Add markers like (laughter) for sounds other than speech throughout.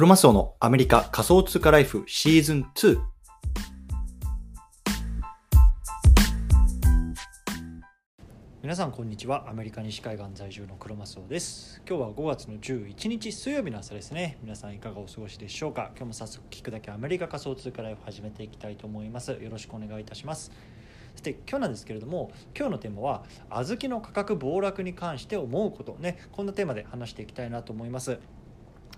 クロマスオのアメリカ仮想通貨ライフシーズン2。皆さんこんにちは。アメリカ西海岸在住のクロマスオです。今日は5月の11日水曜日の朝ですね。皆さんいかがお過ごしでしょうか？今日も早速聞くだけアメリカ仮想通貨ライフ始めていきたいと思います。よろしくお願いいたします。そして今日なんですけれども今日のテーマは小豆の価格暴落に関して思うことねこんなテーマで話していきたいなと思います。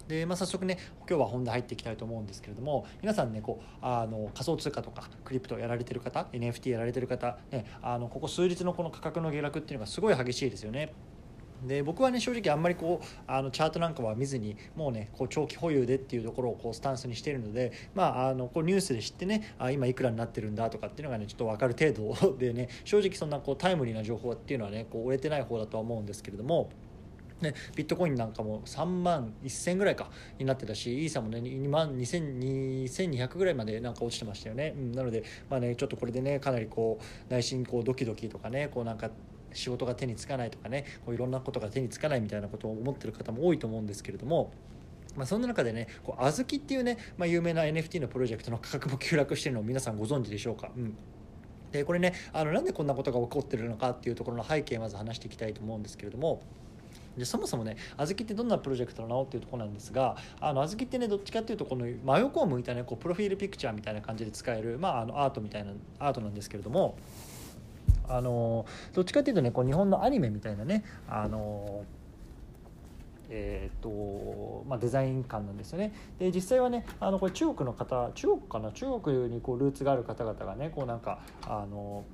でまあ、早速ね今日は本題入っていきたいと思うんですけれども皆さんねこうあの仮想通貨とかクリプトやられてる方 NFT やられてる方、ね、あのここ数日のこの価格の下落っていうのがすごい激しいですよね。で僕はね正直あんまりこうあのチャートなんかは見ずにもうねこう長期保有でっていうところをこうスタンスにしているので、まあ、あのこうニュースで知ってねあ今いくらになってるんだとかっていうのがねちょっと分かる程度でね正直そんなこうタイムリーな情報っていうのはねこう終えてない方だとは思うんですけれども。ね、ビットコインなんかも3万1000ぐらいかになってたしイーサもね2万2200ぐらいまでなんか落ちてましたよね、うん、なのでまあねちょっとこれでねかなりこう内心こうドキドキとかねこうなんか仕事が手につかないとかねこういろんなことが手につかないみたいなことを思ってる方も多いと思うんですけれどもまあ、そんな中でねこう小豆っていうね、まあ、有名な NFT のプロジェクトの価格も急落してるのを皆さんご存知でしょうか、うん。でこれねあのなんでこんなことが起こってるのかっていうところの背景をまず話していきたいと思うんですけれどもでそもそもね小豆ってどんなプロジェクトなのっていうとこなんですがあの小豆ってねどっちかっていうとこの真横を向いたねこうプロフィールピクチャーみたいな感じで使える、まあ、あのアートみたいなアートなんですけれどもあのどっちかっていうとねこう日本のアニメみたいなねあのえーとまあ、デザイン感なんですよね。で実際はねあのこれ中国の方中国かな？中国にこうルーツがある方々がねこうなんかあの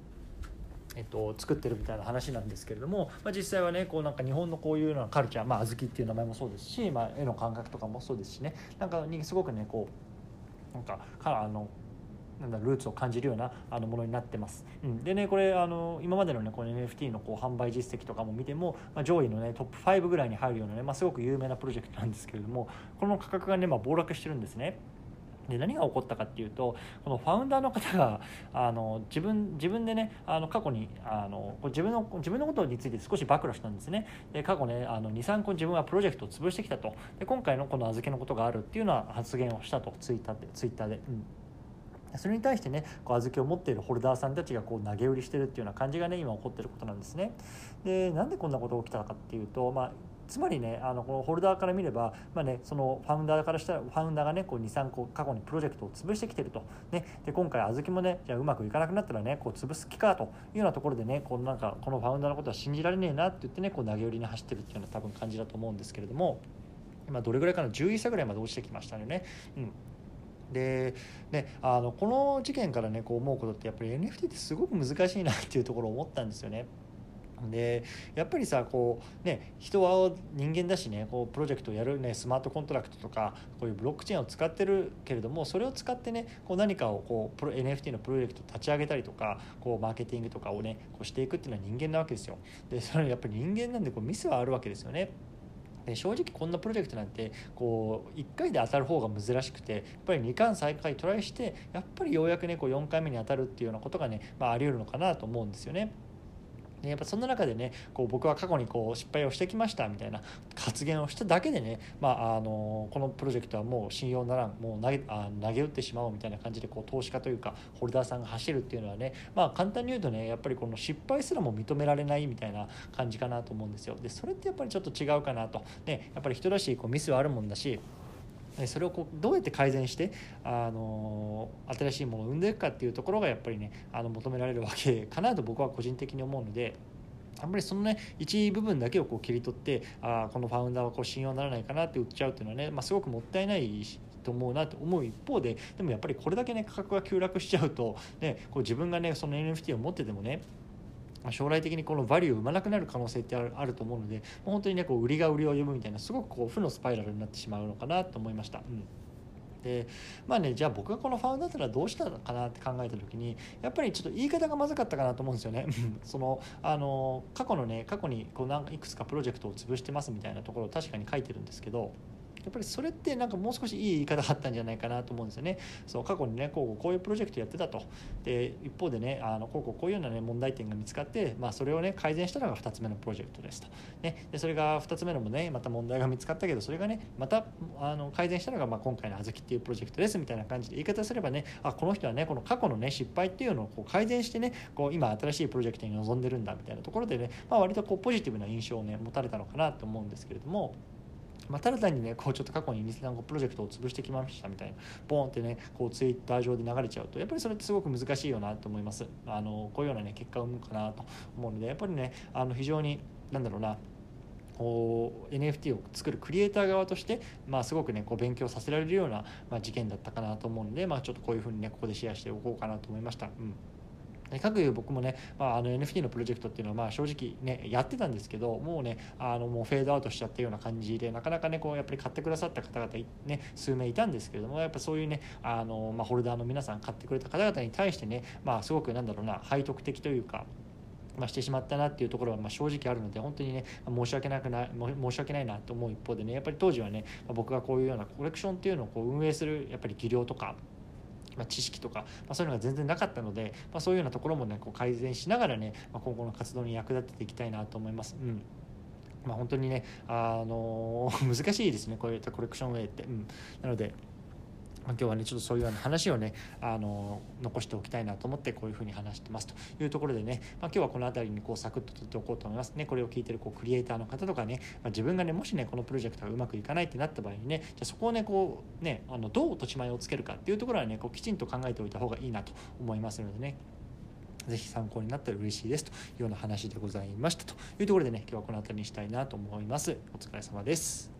えっと、作ってるみたいな話なんですけれども、まあ、実際はねこうなんか日本のこういうようなカルチャー、まあ、小豆っていう名前もそうですし、まあ、絵の感覚とかもそうですしねなんかにすごくねこうなんかかあのなんだルーツを感じるようなあのものになってます。うん、でねこれあの今までのねこの NFT のこう販売実績とかも見ても、まあ、上位のねトップ5ぐらいに入るようなね、まあ、すごく有名なプロジェクトなんですけれどもこの価格がね、まあ、暴落してるんですね。で何が起こったかっていうとこのファウンダーの方が (laughs) あの自分自分でねあの過去にあの自分の自分のことについて少し暴露したんですねで過去ね23個自分はプロジェクトを潰してきたとで今回のこの預けのことがあるっていうのは発言をしたとツイッターでツイッターで。うんそれに対してねこう小豆を持っているホルダーさんたちがこう投げ売りしてるっていうような感じがね今起こってることなんですね。でなんでこんなことが起きたかっていうと、まあ、つまりねあのこのホルダーから見れば、まあね、そのファウンダーからしたらファウンダーがねこう23個過去にプロジェクトを潰してきてると、ね、で今回小豆もねじゃあうまくいかなくなったらねこう潰す気かというようなところでねこうなんかこのファウンダーのことは信じられねえなって言ってねこう投げ売りに走ってるっていうような多分感じだと思うんですけれども今どれぐらいかな11差ぐらいまで落ちてきましたよね。うんでね、あのこの事件からねこう思うことってやっぱり NFT ってすごく難しいなっていうところを思ったんですよね。でやっぱりさこうね人は人間だしねこうプロジェクトをやるねスマートコントラクトとかこういうブロックチェーンを使ってるけれどもそれを使ってねこう何かをこうプロ NFT のプロジェクトを立ち上げたりとかこうマーケティングとかをねこうしていくっていうのは人間なわけですよ。でそれやっぱり人間なんでこうミスはあるわけですよね。で正直こんなプロジェクトなんてこう1回で当たる方が珍しくてやっぱり2回3回トライしてやっぱりようやくねこう4回目に当たるっていうようなことがね、まあ、あり得るのかなと思うんですよね。ね。やっぱそんな中でねこう僕は過去にこう失敗をしてきましたみたいな発言をしただけでね、まあ、あのこのプロジェクトはもう信用ならんもう投げあ投げ打ってしまおうみたいな感じでこう投資家というかホルダーさんが走るっていうのはね、まあ、簡単に言うとねやっぱりこの失敗すらも認められないみたいな感じかなと思うんですよ。でそれってやっぱりちょっと違うかなと、ね、やっぱり人らしいこうミスはあるもんだしそれをこうどうやって改善してあの新しいものを生んでいくかっていうところがやっぱりねあの求められるわけかなと僕は個人的に思うので。あんまりそのね一部分だけをこう切り取ってあこのファウンダーはこう信用ならないかなって売っちゃうっていうのはね、まあ、すごくもったいないと思うなと思う一方ででもやっぱりこれだけね価格が急落しちゃうと、ね、こう自分がねその NFT を持っててもねま将来的にこのバリューを生まなくなる可能性ってあると思うので本当にねこう売りが売りを呼ぶみたいなすごくこう負のスパイラルになってしまうのかなと思いました。うん。でまあねじゃあ僕がこのファウンダーだったらどうしたかなって考えた時にやっぱりちょっと言い方がまずかったかなと思うんですよね。そのあの過去のね過去にこうなんいくつかプロジェクトを潰してますみたいなところを確かに書いてるんですけどやっぱりそれってなんかもう少しいい言い方があったんじゃないかなと思うんですよね。そう過去にねこうこういうプロジェクトやってたとで一方でねあのこうこうこういうような、ね、問題点が見つかって、まあ、それをね改善したのが2つ目のプロジェクトですと。ね、でそれが2つ目のもねまた問題が見つかったけどそれがねまたあの改善したのが、まあ、今回のあずきっていうプロジェクトですみたいな感じで言い方すればねあこの人はねこの過去のね失敗っていうのをこう改善してねこう今新しいプロジェクトに臨んでるんだみたいなところでね、まあ、割とこうポジティブな印象をね持たれたのかなと思うんですけれども。まあ、ただ単にねこうちょっと過去に2 3プロジェクトを潰してきましたみたいなボーンってねこうツイッター上で流れちゃうとやっぱりそれってすごく難しいよなと思いますあのこういうようなね結果を生むかなと思うのでやっぱりねあの非常になんだろうなこう NFT を作るクリエイター側として、まあ、すごくねこう勉強させられるような、まあ、事件だったかなと思うので、まあ、ちょっとこういうふうにねここでシェアしておこうかなと思いました。うんかく僕もね、まあ、あの NFT のプロジェクトっていうのはまあ正直ねやってたんですけどもうねあのもうフェードアウトしちゃったような感じでなかなかねこうやっぱり買ってくださった方々ね数名いたんですけれどもやっぱそういうねあの、まあ、ホルダーの皆さん買ってくれた方々に対してねまあすごくなんだろうな背徳的というかまあ、してしまったなっていうところはま正直あるので本当にね申し訳なくない申し訳ないなと思う一方でねやっぱり当時はね僕がこういうようなコレクションっていうのをこう運営するやっぱり技量とかまあ、知識とか、まあ、そういうのが全然なかったので、まあ、そういうようなところもねこう改善しながらね、まあ、今後の活動に役立てていきたいなと思います。うんまあ、本当にね、あのー、(laughs) 難しいですねこういったコレクションウェイって。うん、なのでまあ、今日はねちょっとそういうような話をねあの残しておきたいなと思ってこういうふうに話してますと。いうところでね、まあ、今日はこの辺りにこうサクッと取っておこうと思います。ねこれを聞いてるこうクリエイターの方とかね、まあ、自分がねもしねこのプロジェクトがうまくいかないってなった場合にねじゃそこをねこうねあのどう落とし前をつけるかっていうところはねこうきちんと考えておいた方がいいなと思いますのでね。ぜひ参考になったら嬉しいですというような話でございましたと。いうところでね今日はこの辺りにしたいなと思います。お疲れ様です。